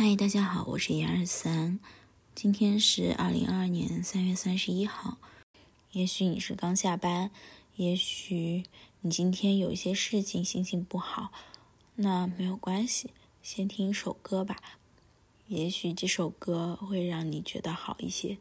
嗨，大家好，我是一二三，今天是二零二二年三月三十一号。也许你是刚下班，也许你今天有一些事情，心情不好，那没有关系，先听一首歌吧。也许这首歌会让你觉得好一些。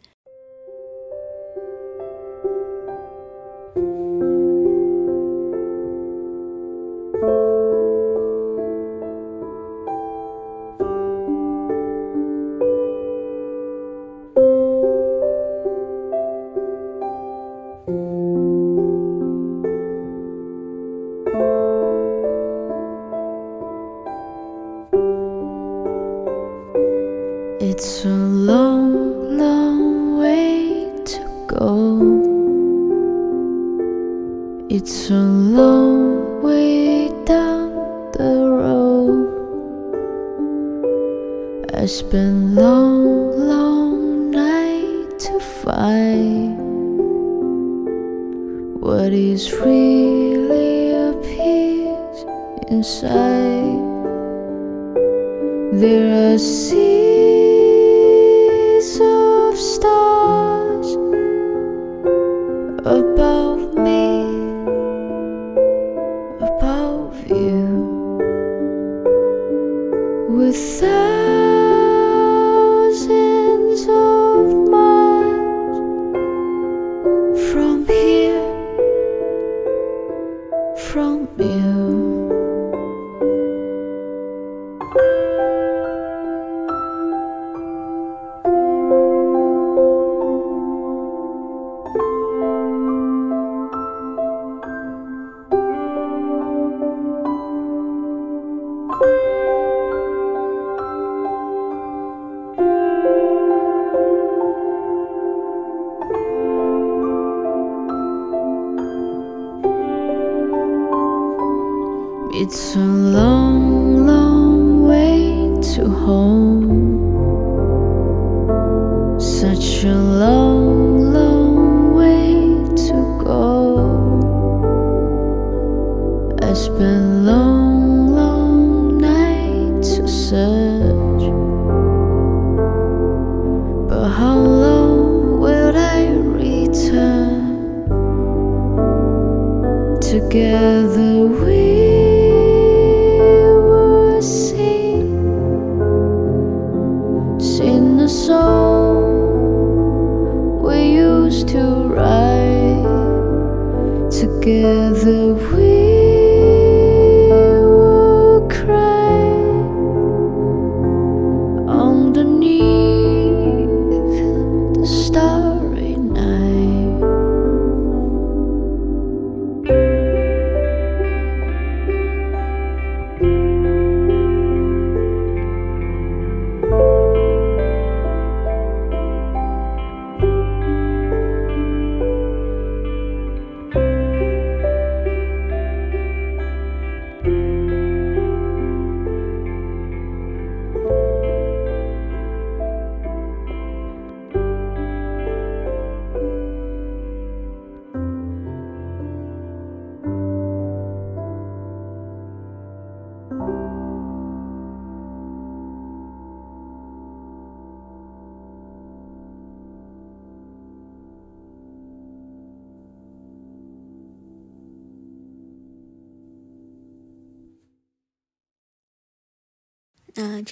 I spent long, long night to find what is really appears inside. There are seas of stars It's a long,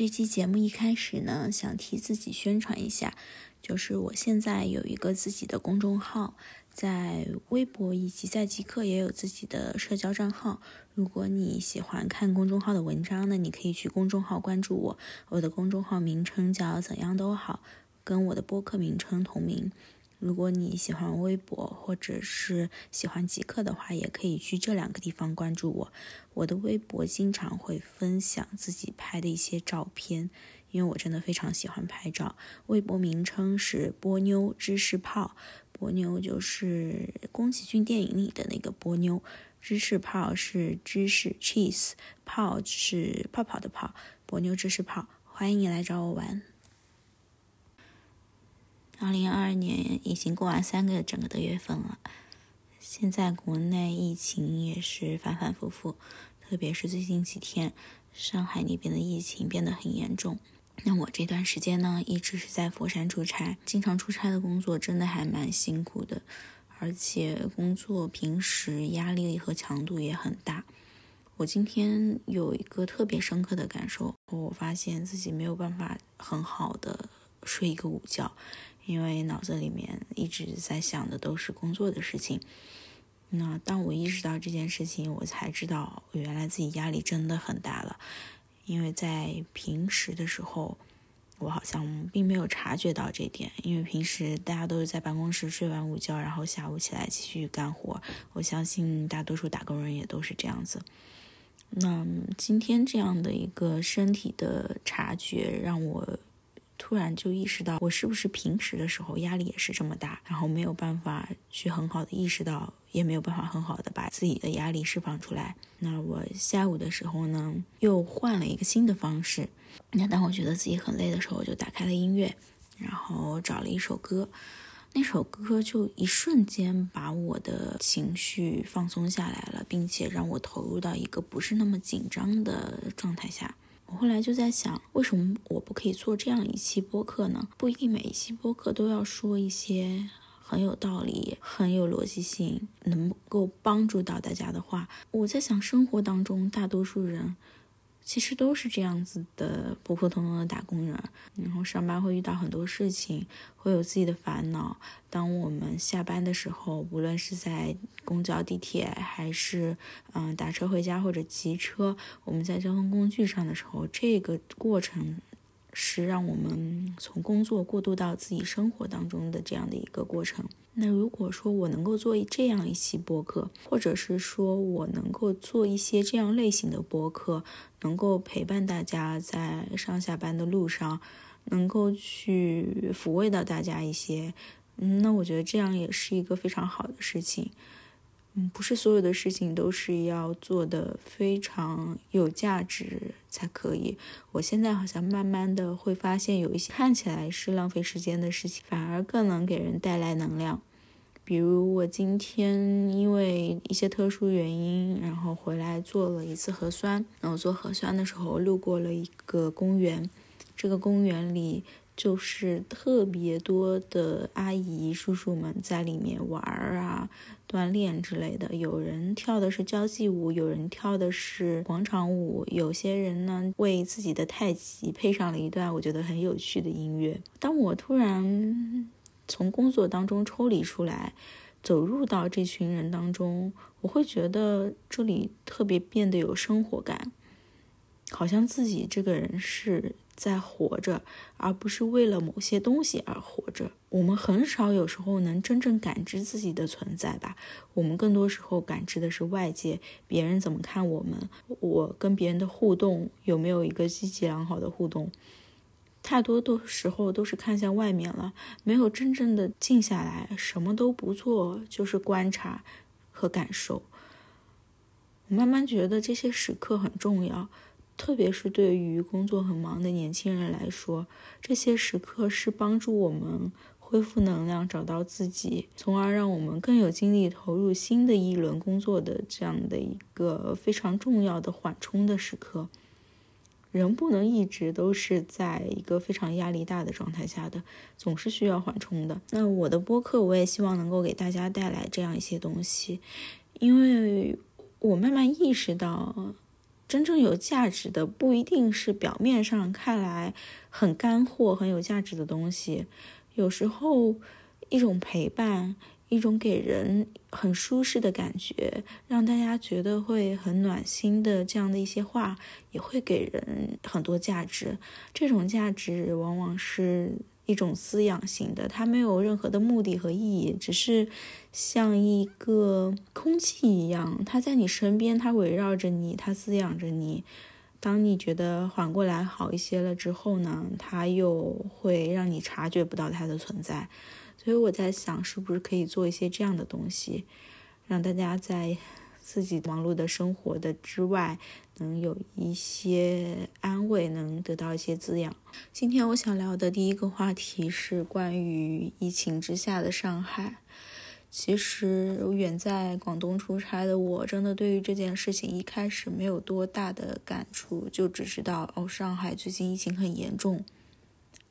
这期节目一开始呢，想替自己宣传一下，就是我现在有一个自己的公众号，在微博以及在极客也有自己的社交账号。如果你喜欢看公众号的文章呢，你可以去公众号关注我。我的公众号名称叫“怎样都好”，跟我的播客名称同名。如果你喜欢微博或者是喜欢极客的话，也可以去这两个地方关注我。我的微博经常会分享自己拍的一些照片，因为我真的非常喜欢拍照。微博名称是波妞芝士泡，波妞就是宫崎骏电影里的那个波妞，芝士泡是芝士 cheese，泡是泡泡的泡，波妞芝士泡，欢迎你来找我玩。二零二二年已经过完三个整个的月份了，现在国内疫情也是反反复复，特别是最近几天，上海那边的疫情变得很严重。那我这段时间呢，一直是在佛山出差，经常出差的工作真的还蛮辛苦的，而且工作平时压力和强度也很大。我今天有一个特别深刻的感受，我发现自己没有办法很好的睡一个午觉，因为脑子里面一直在想的都是工作的事情。那当我意识到这件事情，我才知道原来自己压力真的很大了。因为在平时的时候，我好像并没有察觉到这点。因为平时大家都是在办公室睡完午觉，然后下午起来继续干活。我相信大多数打工人也都是这样子。那今天这样的一个身体的察觉，让我突然就意识到，我是不是平时的时候压力也是这么大，然后没有办法去很好的意识到。也没有办法很好的把自己的压力释放出来。那我下午的时候呢，又换了一个新的方式。那当我觉得自己很累的时候，我就打开了音乐，然后找了一首歌。那首歌就一瞬间把我的情绪放松下来了，并且让我投入到一个不是那么紧张的状态下。我后来就在想，为什么我不可以做这样一期播客呢？不一定每一期播客都要说一些。很有道理，很有逻辑性，能够帮助到大家的话，我在想，生活当中大多数人其实都是这样子的普普通通的打工人，然后上班会遇到很多事情，会有自己的烦恼。当我们下班的时候，无论是在公交、地铁，还是嗯打车回家或者骑车，我们在交通工具上的时候，这个过程。是让我们从工作过渡到自己生活当中的这样的一个过程。那如果说我能够做这样一期播客，或者是说我能够做一些这样类型的播客，能够陪伴大家在上下班的路上，能够去抚慰到大家一些，嗯，那我觉得这样也是一个非常好的事情。嗯，不是所有的事情都是要做的非常有价值才可以。我现在好像慢慢的会发现，有一些看起来是浪费时间的事情，反而更能给人带来能量。比如我今天因为一些特殊原因，然后回来做了一次核酸。然后做核酸的时候，路过了一个公园，这个公园里。就是特别多的阿姨叔叔们在里面玩儿啊、锻炼之类的。有人跳的是交际舞，有人跳的是广场舞，有些人呢为自己的太极配上了一段我觉得很有趣的音乐。当我突然从工作当中抽离出来，走入到这群人当中，我会觉得这里特别变得有生活感，好像自己这个人是。在活着，而不是为了某些东西而活着。我们很少有时候能真正感知自己的存在吧？我们更多时候感知的是外界，别人怎么看我们，我跟别人的互动有没有一个积极良好的互动？太多的时候都是看向外面了，没有真正的静下来，什么都不做，就是观察和感受。我慢慢觉得这些时刻很重要。特别是对于工作很忙的年轻人来说，这些时刻是帮助我们恢复能量、找到自己，从而让我们更有精力投入新的一轮工作的这样的一个非常重要的缓冲的时刻。人不能一直都是在一个非常压力大的状态下的，总是需要缓冲的。那我的播客，我也希望能够给大家带来这样一些东西，因为我慢慢意识到。真正有价值的不一定是表面上看来很干货、很有价值的东西，有时候一种陪伴，一种给人很舒适的感觉，让大家觉得会很暖心的这样的一些话，也会给人很多价值。这种价值往往是。一种滋养型的，它没有任何的目的和意义，只是像一个空气一样，它在你身边，它围绕着你，它滋养着你。当你觉得缓过来好一些了之后呢，它又会让你察觉不到它的存在。所以我在想，是不是可以做一些这样的东西，让大家在。自己忙碌的生活的之外，能有一些安慰，能得到一些滋养。今天我想聊的第一个话题是关于疫情之下的上海。其实远在广东出差的我，真的对于这件事情一开始没有多大的感触，就只知道哦，上海最近疫情很严重。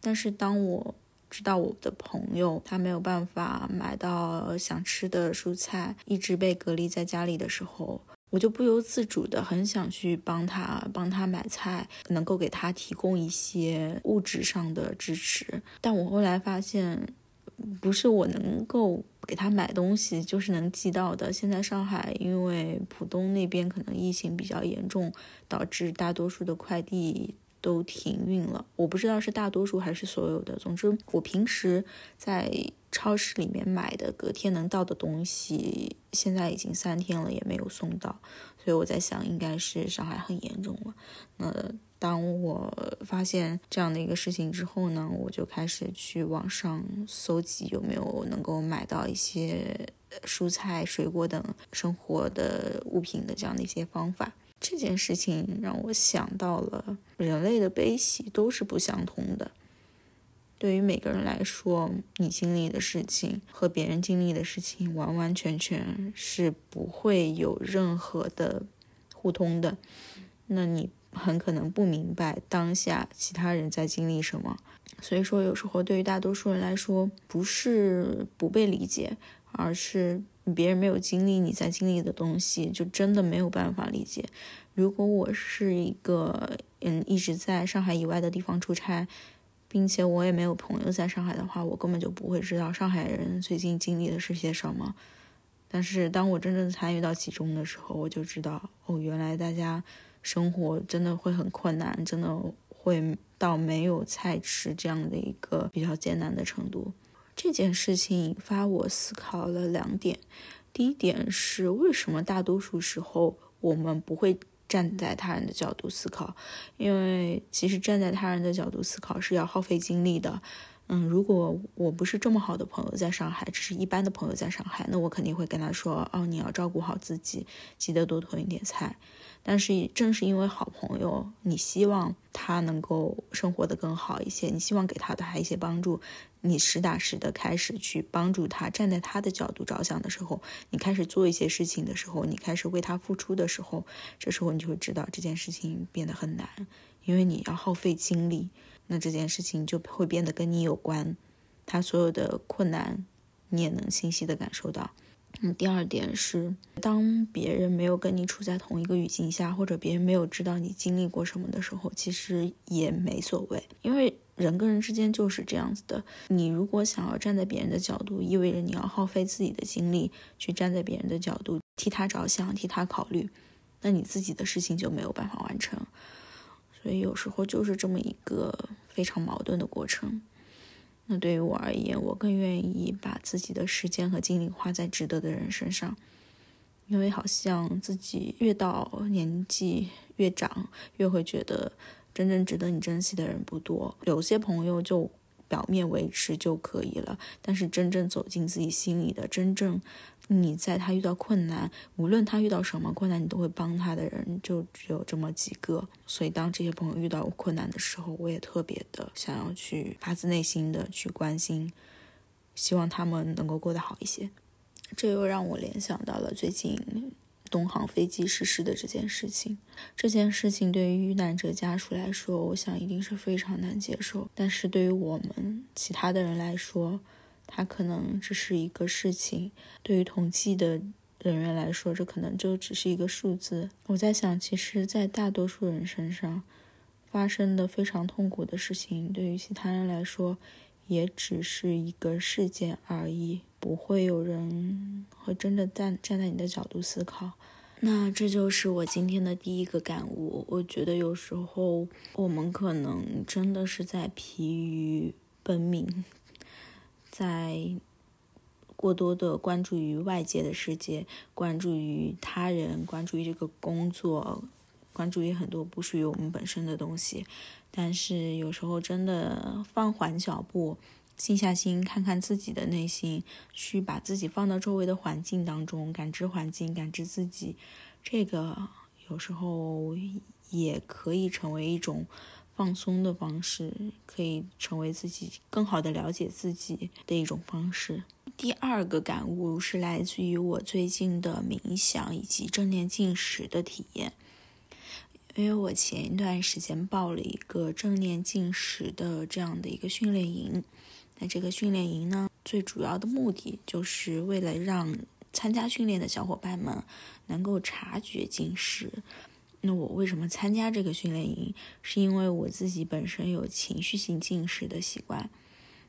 但是当我知道我的朋友他没有办法买到想吃的蔬菜，一直被隔离在家里的时候，我就不由自主的很想去帮他，帮他买菜，能够给他提供一些物质上的支持。但我后来发现，不是我能够给他买东西就是能寄到的。现在上海因为浦东那边可能疫情比较严重，导致大多数的快递。都停运了，我不知道是大多数还是所有的。总之，我平时在超市里面买的隔天能到的东西，现在已经三天了也没有送到，所以我在想，应该是上海很严重了。那当我发现这样的一个事情之后呢，我就开始去网上搜集有没有能够买到一些蔬菜、水果等生活的物品的这样的一些方法。这件事情让我想到了，人类的悲喜都是不相同的。对于每个人来说，你经历的事情和别人经历的事情完完全全是不会有任何的互通的。那你很可能不明白当下其他人在经历什么。所以说，有时候对于大多数人来说，不是不被理解，而是。别人没有经历你在经历的东西，就真的没有办法理解。如果我是一个嗯一直在上海以外的地方出差，并且我也没有朋友在上海的话，我根本就不会知道上海人最近经历的是些什么。但是当我真正参与到其中的时候，我就知道哦，原来大家生活真的会很困难，真的会到没有菜吃这样的一个比较艰难的程度。这件事情引发我思考了两点。第一点是，为什么大多数时候我们不会站在他人的角度思考？因为其实站在他人的角度思考是要耗费精力的。嗯，如果我不是这么好的朋友在上海，只是一般的朋友在上海，那我肯定会跟他说：“哦，你要照顾好自己，记得多囤一点菜。”但是正是因为好朋友，你希望他能够生活的更好一些，你希望给他的一些帮助。你实打实的开始去帮助他，站在他的角度着想的时候，你开始做一些事情的时候，你开始为他付出的时候，这时候你就会知道这件事情变得很难，因为你要耗费精力，那这件事情就会变得跟你有关，他所有的困难，你也能清晰的感受到。嗯，第二点是，当别人没有跟你处在同一个语境下，或者别人没有知道你经历过什么的时候，其实也没所谓，因为。人跟人之间就是这样子的。你如果想要站在别人的角度，意味着你要耗费自己的精力去站在别人的角度替他着想、替他考虑，那你自己的事情就没有办法完成。所以有时候就是这么一个非常矛盾的过程。那对于我而言，我更愿意把自己的时间和精力花在值得的人身上，因为好像自己越到年纪越长，越会觉得。真正值得你珍惜的人不多，有些朋友就表面维持就可以了。但是真正走进自己心里的，真正你在他遇到困难，无论他遇到什么困难，你都会帮他的人，就只有这么几个。所以当这些朋友遇到困难的时候，我也特别的想要去发自内心的去关心，希望他们能够过得好一些。这又让我联想到了最近。东航飞机失事的这件事情，这件事情对于遇难者家属来说，我想一定是非常难接受。但是对于我们其他的人来说，它可能只是一个事情；对于统计的人员来说，这可能就只是一个数字。我在想，其实，在大多数人身上发生的非常痛苦的事情，对于其他人来说，也只是一个事件而已。不会有人会真的站站在你的角度思考，那这就是我今天的第一个感悟。我觉得有时候我们可能真的是在疲于奔命，在过多的关注于外界的世界，关注于他人，关注于这个工作，关注于很多不属于我们本身的东西。但是有时候真的放缓脚步。静下心，看看自己的内心，去把自己放到周围的环境当中，感知环境，感知自己，这个有时候也可以成为一种放松的方式，可以成为自己更好的了解自己的一种方式。第二个感悟是来自于我最近的冥想以及正念进食的体验，因为我前一段时间报了一个正念进食的这样的一个训练营。那这个训练营呢，最主要的目的就是为了让参加训练的小伙伴们能够察觉进食。那我为什么参加这个训练营？是因为我自己本身有情绪性进食的习惯。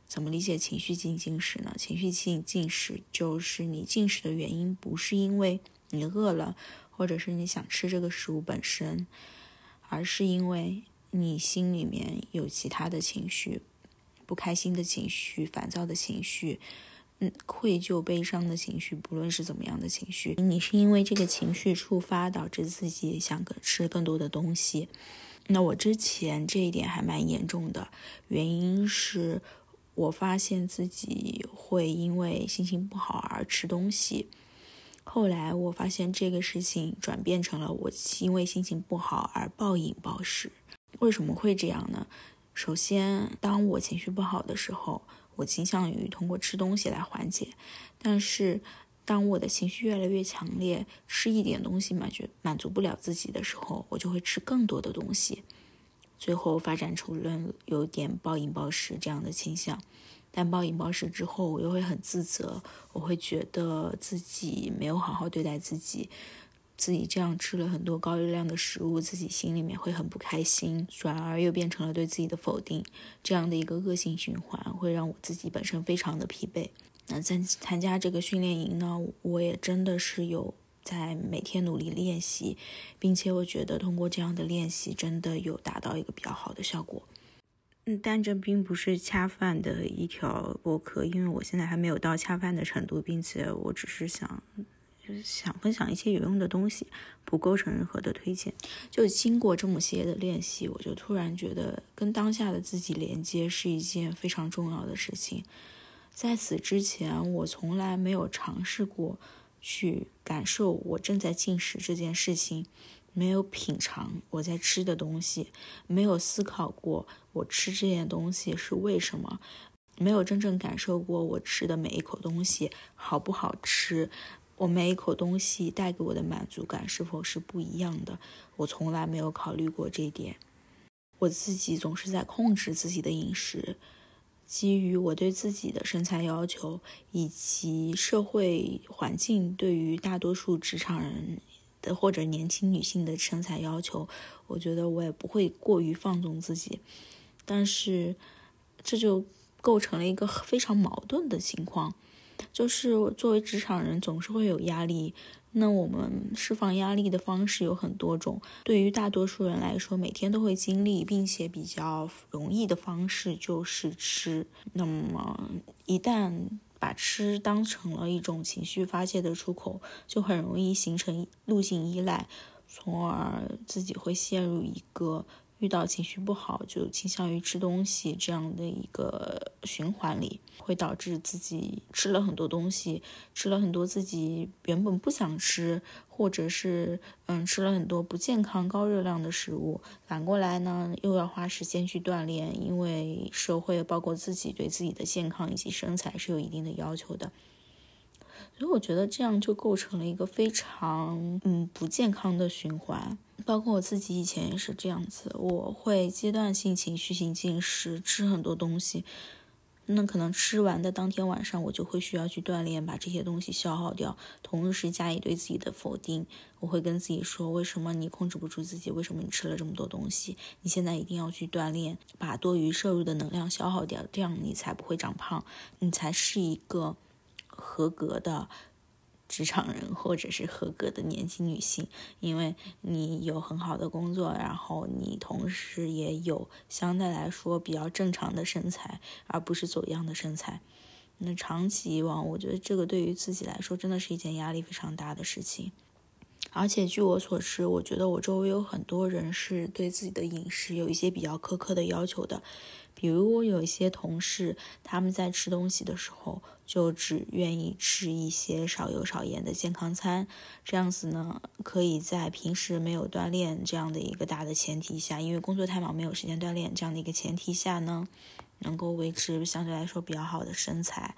怎么理解情绪性进食呢？情绪性进食就是你进食的原因不是因为你饿了，或者是你想吃这个食物本身，而是因为你心里面有其他的情绪，不开心的情绪、烦躁的情绪。嗯，愧疚、悲伤的情绪，不论是怎么样的情绪，你是因为这个情绪触发导致自己想吃更多的东西。那我之前这一点还蛮严重的，原因是我发现自己会因为心情不好而吃东西。后来我发现这个事情转变成了我因为心情不好而暴饮暴食。为什么会这样呢？首先，当我情绪不好的时候。我倾向于通过吃东西来缓解，但是当我的情绪越来越强烈，吃一点东西满足满足不了自己的时候，我就会吃更多的东西，最后发展出了有点暴饮暴食这样的倾向。但暴饮暴食之后，我又会很自责，我会觉得自己没有好好对待自己。自己这样吃了很多高热量的食物，自己心里面会很不开心，转而又变成了对自己的否定，这样的一个恶性循环，会让我自己本身非常的疲惫。那在参加这个训练营呢，我也真的是有在每天努力练习，并且我觉得通过这样的练习，真的有达到一个比较好的效果。嗯，但这并不是恰饭的一条播客，因为我现在还没有到恰饭的程度，并且我只是想。就是想分享一些有用的东西，不构成任何的推荐。就经过这么些的练习，我就突然觉得跟当下的自己连接是一件非常重要的事情。在此之前，我从来没有尝试过去感受我正在进食这件事情，没有品尝我在吃的东西，没有思考过我吃这件东西是为什么，没有真正感受过我吃的每一口东西好不好吃。我每一口东西带给我的满足感是否是不一样的？我从来没有考虑过这一点。我自己总是在控制自己的饮食，基于我对自己的身材要求，以及社会环境对于大多数职场人的或者年轻女性的身材要求，我觉得我也不会过于放纵自己。但是，这就构成了一个非常矛盾的情况。就是作为职场人，总是会有压力。那我们释放压力的方式有很多种。对于大多数人来说，每天都会经历并且比较容易的方式就是吃。那么一旦把吃当成了一种情绪发泄的出口，就很容易形成路径依赖，从而自己会陷入一个。遇到情绪不好就倾向于吃东西这样的一个循环里，会导致自己吃了很多东西，吃了很多自己原本不想吃，或者是嗯吃了很多不健康、高热量的食物。反过来呢，又要花时间去锻炼，因为社会包括自己对自己的健康以及身材是有一定的要求的。所以我觉得这样就构成了一个非常嗯不健康的循环。包括我自己以前也是这样子，我会阶段性情绪性进食，吃很多东西。那可能吃完的当天晚上，我就会需要去锻炼，把这些东西消耗掉，同时加以对自己的否定。我会跟自己说：为什么你控制不住自己？为什么你吃了这么多东西？你现在一定要去锻炼，把多余摄入的能量消耗掉，这样你才不会长胖，你才是一个合格的。职场人或者是合格的年轻女性，因为你有很好的工作，然后你同时也有相对来说比较正常的身材，而不是走样的身材。那长期以往，我觉得这个对于自己来说真的是一件压力非常大的事情。而且据我所知，我觉得我周围有很多人是对自己的饮食有一些比较苛刻的要求的。比如我有一些同事，他们在吃东西的时候就只愿意吃一些少油少盐的健康餐，这样子呢，可以在平时没有锻炼这样的一个大的前提下，因为工作太忙没有时间锻炼这样的一个前提下呢，能够维持相对来说比较好的身材。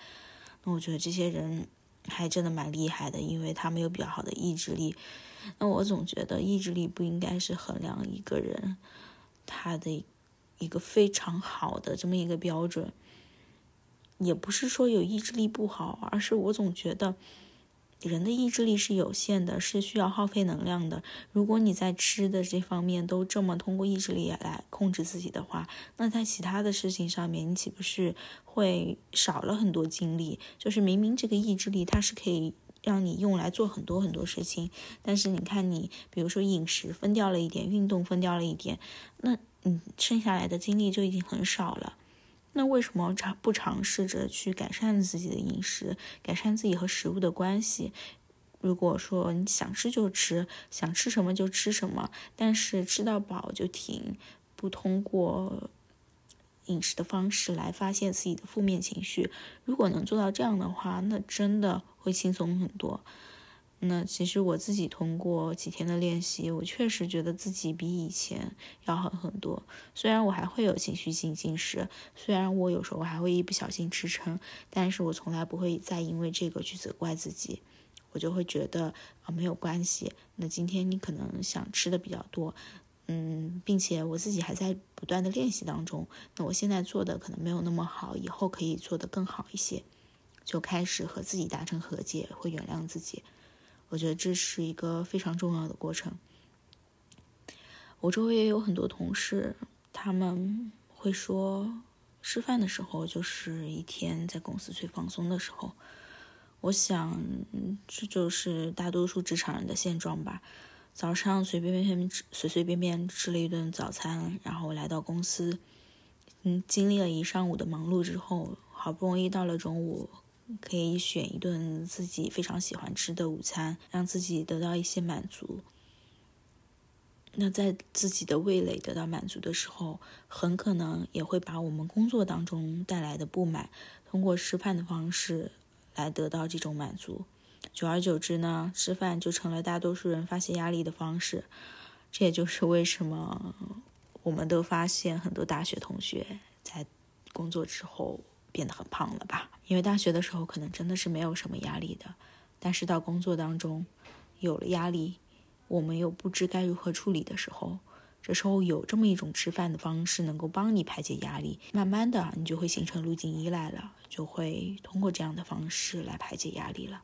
那我觉得这些人还真的蛮厉害的，因为他们有比较好的意志力。那我总觉得意志力不应该是衡量一个人他的。一个非常好的这么一个标准，也不是说有意志力不好，而是我总觉得人的意志力是有限的，是需要耗费能量的。如果你在吃的这方面都这么通过意志力来控制自己的话，那在其他的事情上面，你岂不是会少了很多精力？就是明明这个意志力它是可以让你用来做很多很多事情，但是你看你，比如说饮食分掉了一点，运动分掉了一点，那。你，剩下来的精力就已经很少了，那为什么尝不尝试着去改善自己的饮食，改善自己和食物的关系？如果说你想吃就吃，想吃什么就吃什么，但是吃到饱就停，不通过饮食的方式来发泄自己的负面情绪，如果能做到这样的话，那真的会轻松很多。那其实我自己通过几天的练习，我确实觉得自己比以前要好很多。虽然我还会有情绪性进食，虽然我有时候还会一不小心吃撑，但是我从来不会再因为这个去责怪自己。我就会觉得啊没有关系。那今天你可能想吃的比较多，嗯，并且我自己还在不断的练习当中。那我现在做的可能没有那么好，以后可以做得更好一些。就开始和自己达成和解，会原谅自己。我觉得这是一个非常重要的过程。我周围也有很多同事，他们会说，吃饭的时候就是一天在公司最放松的时候。我想，这就是大多数职场人的现状吧。早上随便便吃，随随便便吃了一顿早餐，然后来到公司，嗯，经历了一上午的忙碌之后，好不容易到了中午。可以选一顿自己非常喜欢吃的午餐，让自己得到一些满足。那在自己的味蕾得到满足的时候，很可能也会把我们工作当中带来的不满，通过吃饭的方式来得到这种满足。久而久之呢，吃饭就成了大多数人发泄压力的方式。这也就是为什么我们都发现很多大学同学在工作之后。变得很胖了吧？因为大学的时候可能真的是没有什么压力的，但是到工作当中有了压力，我们又不知该如何处理的时候，这时候有这么一种吃饭的方式能够帮你排解压力，慢慢的你就会形成路径依赖了，就会通过这样的方式来排解压力了。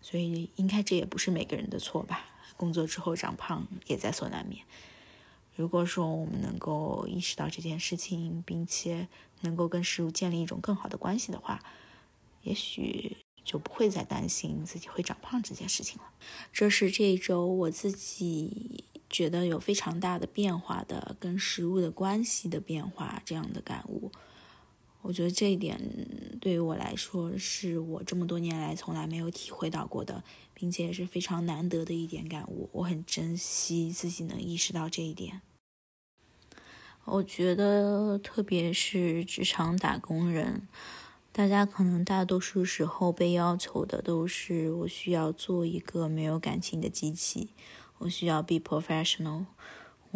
所以应该这也不是每个人的错吧？工作之后长胖也在所难免。如果说我们能够意识到这件事情，并且能够跟食物建立一种更好的关系的话，也许就不会再担心自己会长胖这件事情了。这是这一周我自己觉得有非常大的变化的跟食物的关系的变化这样的感悟。我觉得这一点对于我来说是我这么多年来从来没有体会到过的，并且也是非常难得的一点感悟。我很珍惜自己能意识到这一点。我觉得，特别是职场打工人，大家可能大多数时候被要求的都是：我需要做一个没有感情的机器，我需要 be professional，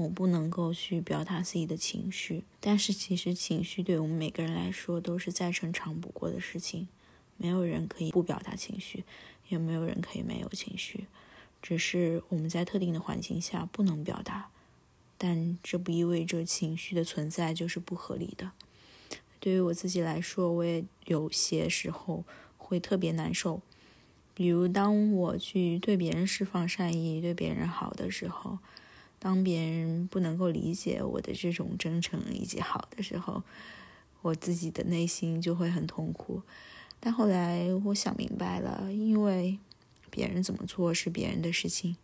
我不能够去表达自己的情绪。但是，其实情绪对我们每个人来说都是再正常不过的事情，没有人可以不表达情绪，也没有人可以没有情绪，只是我们在特定的环境下不能表达。但这不意味着情绪的存在就是不合理的。对于我自己来说，我也有些时候会特别难受。比如，当我去对别人释放善意、对别人好的时候，当别人不能够理解我的这种真诚以及好的时候，我自己的内心就会很痛苦。但后来我想明白了，因为别人怎么做是别人的事情，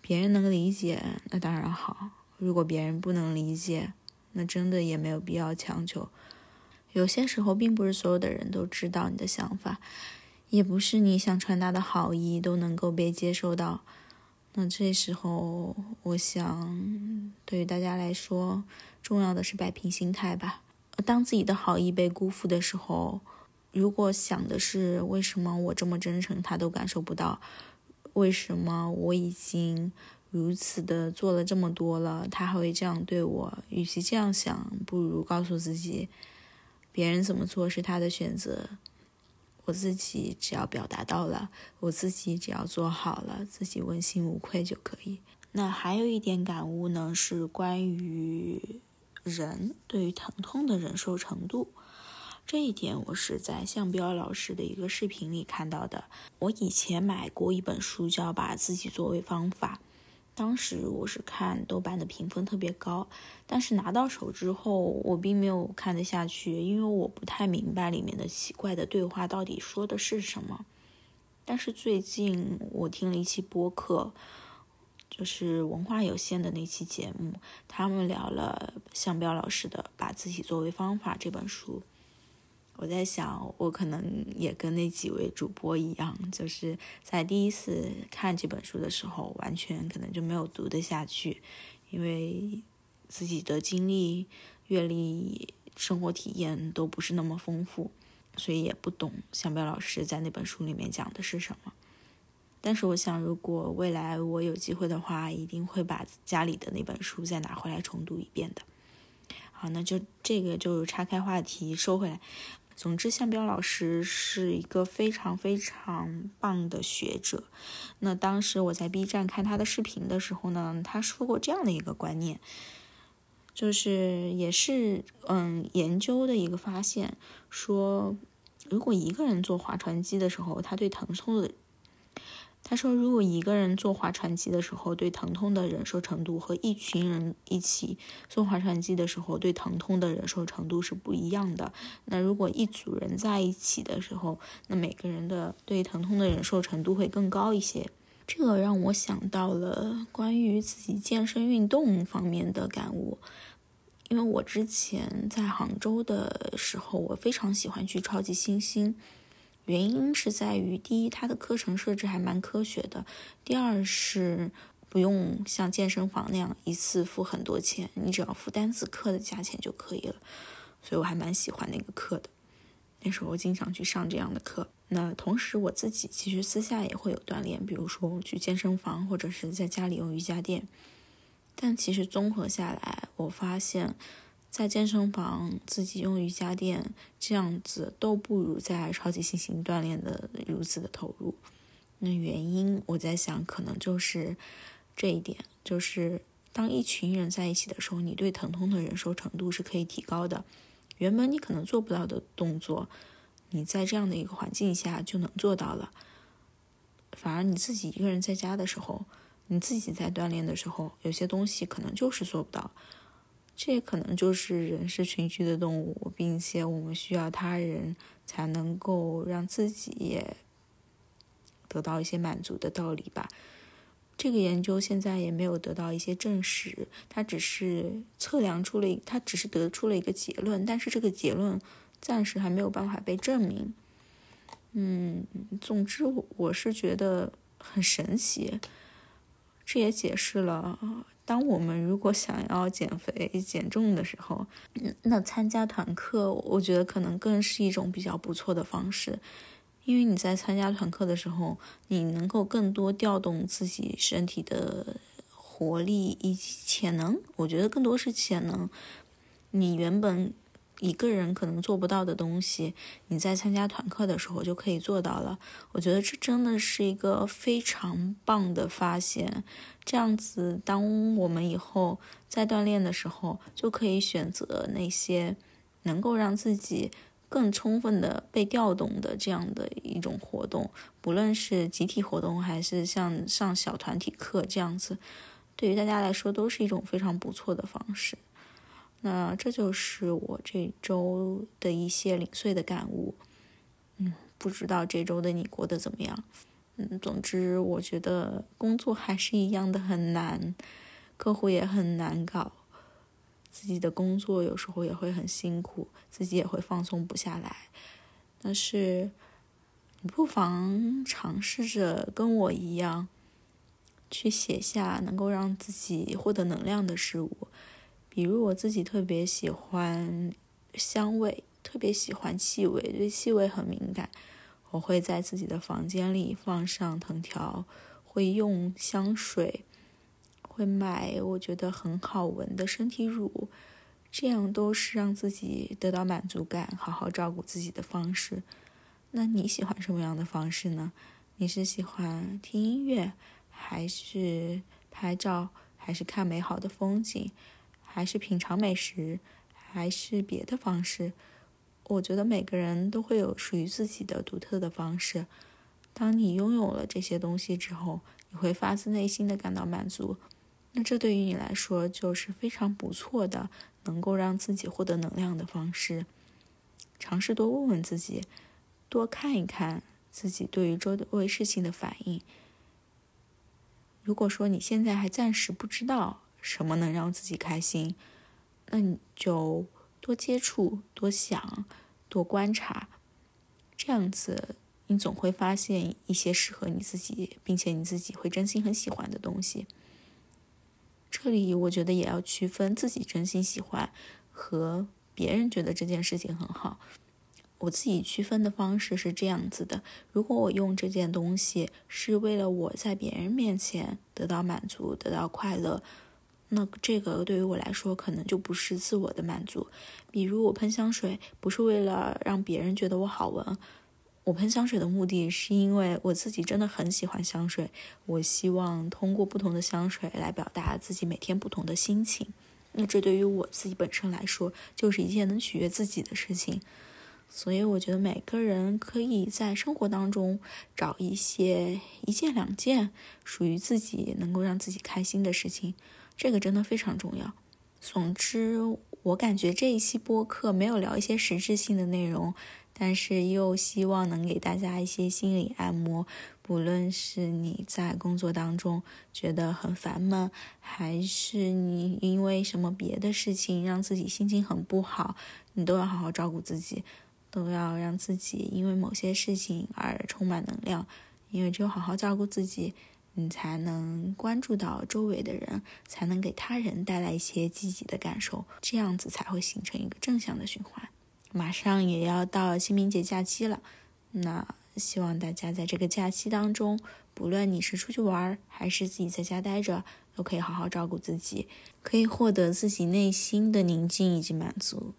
别人能理解那当然好。如果别人不能理解，那真的也没有必要强求。有些时候，并不是所有的人都知道你的想法，也不是你想传达的好意都能够被接受到。那这时候，我想，对于大家来说，重要的是摆平心态吧。当自己的好意被辜负的时候，如果想的是为什么我这么真诚，他都感受不到，为什么我已经如此的做了这么多了，他还会这样对我？与其这样想，不如告诉自己，别人怎么做是他的选择。我自己只要表达到了，我自己只要做好了，自己问心无愧就可以。那还有一点感悟呢，是关于人对于疼痛的忍受程度。这一点我是在向彪老师的一个视频里看到的。我以前买过一本书，叫《把自己作为方法》。当时我是看豆瓣的评分特别高，但是拿到手之后，我并没有看得下去，因为我不太明白里面的奇怪的对话到底说的是什么。但是最近我听了一期播客，就是文化有限的那期节目，他们聊了向彪老师的《把自己作为方法》这本书。我在想，我可能也跟那几位主播一样，就是在第一次看这本书的时候，完全可能就没有读得下去，因为自己的经历、阅历、生活体验都不是那么丰富，所以也不懂向彪老师在那本书里面讲的是什么。但是我想，如果未来我有机会的话，一定会把家里的那本书再拿回来重读一遍的。好，那就这个就岔开话题，收回来。总之，向彪老师是一个非常非常棒的学者。那当时我在 B 站看他的视频的时候呢，他说过这样的一个观念，就是也是嗯研究的一个发现，说如果一个人坐划船机的时候，他对疼痛的。他说：“如果一个人坐划船机的时候对疼痛的忍受程度和一群人一起坐划船机的时候对疼痛的忍受程度是不一样的。那如果一组人在一起的时候，那每个人的对疼痛的忍受程度会更高一些。这个让我想到了关于自己健身运动方面的感悟，因为我之前在杭州的时候，我非常喜欢去超级星星。”原因是在于，第一，它的课程设置还蛮科学的；第二是不用像健身房那样一次付很多钱，你只要付单次课的价钱就可以了。所以我还蛮喜欢那个课的。那时候我经常去上这样的课。那同时我自己其实私下也会有锻炼，比如说去健身房或者是在家里用瑜伽垫。但其实综合下来，我发现。在健身房自己用瑜伽垫这样子都不如在超级星星锻炼的如此的投入。那原因我在想，可能就是这一点，就是当一群人在一起的时候，你对疼痛的忍受程度是可以提高的。原本你可能做不到的动作，你在这样的一个环境下就能做到了。反而你自己一个人在家的时候，你自己在锻炼的时候，有些东西可能就是做不到。这可能就是人是群居的动物，并且我们需要他人才能够让自己也得到一些满足的道理吧。这个研究现在也没有得到一些证实，它只是测量出了，它只是得出了一个结论，但是这个结论暂时还没有办法被证明。嗯，总之我是觉得很神奇，这也解释了。当我们如果想要减肥减重的时候，那参加团课，我觉得可能更是一种比较不错的方式，因为你在参加团课的时候，你能够更多调动自己身体的活力以及潜能，我觉得更多是潜能，你原本。一个人可能做不到的东西，你在参加团课的时候就可以做到了。我觉得这真的是一个非常棒的发现。这样子，当我们以后在锻炼的时候，就可以选择那些能够让自己更充分的被调动的这样的一种活动，不论是集体活动还是像上小团体课这样子，对于大家来说都是一种非常不错的方式。那这就是我这周的一些零碎的感悟，嗯，不知道这周的你过得怎么样？嗯，总之我觉得工作还是一样的很难，客户也很难搞，自己的工作有时候也会很辛苦，自己也会放松不下来。但是你不妨尝试着跟我一样，去写下能够让自己获得能量的事物，比如我自己特别喜欢香味，特别喜欢气味，对气味很敏感。我会在自己的房间里放上藤条，会用香水，会买我觉得很好闻的身体乳，这样都是让自己得到满足感、好好照顾自己的方式。那你喜欢什么样的方式呢？你是喜欢听音乐，还是拍照，还是看美好的风景，还是品尝美食，还是别的方式？我觉得每个人都会有属于自己的独特的方式。当你拥有了这些东西之后，你会发自内心的感到满足。那这对于你来说就是非常不错的，能够让自己获得能量的方式。尝试多问问自己，多看一看自己对于周围事情的反应。如果说你现在还暂时不知道什么能让自己开心，那你就。多接触，多想，多观察，这样子你总会发现一些适合你自己，并且你自己会真心很喜欢的东西。这里我觉得也要区分自己真心喜欢和别人觉得这件事情很好。我自己区分的方式是这样子的：如果我用这件东西是为了我在别人面前得到满足、得到快乐。那这个对于我来说，可能就不是自我的满足。比如我喷香水，不是为了让别人觉得我好闻，我喷香水的目的是因为我自己真的很喜欢香水。我希望通过不同的香水来表达自己每天不同的心情。那这对于我自己本身来说，就是一件能取悦自己的事情。所以我觉得每个人可以在生活当中找一些一件两件属于自己能够让自己开心的事情。这个真的非常重要。总之，我感觉这一期播客没有聊一些实质性的内容，但是又希望能给大家一些心理按摩。不论是你在工作当中觉得很烦闷，还是你因为什么别的事情让自己心情很不好，你都要好好照顾自己，都要让自己因为某些事情而充满能量。因为只有好好照顾自己。你才能关注到周围的人，才能给他人带来一些积极的感受，这样子才会形成一个正向的循环。马上也要到清明节假期了，那希望大家在这个假期当中，不论你是出去玩还是自己在家待着，都可以好好照顾自己，可以获得自己内心的宁静以及满足。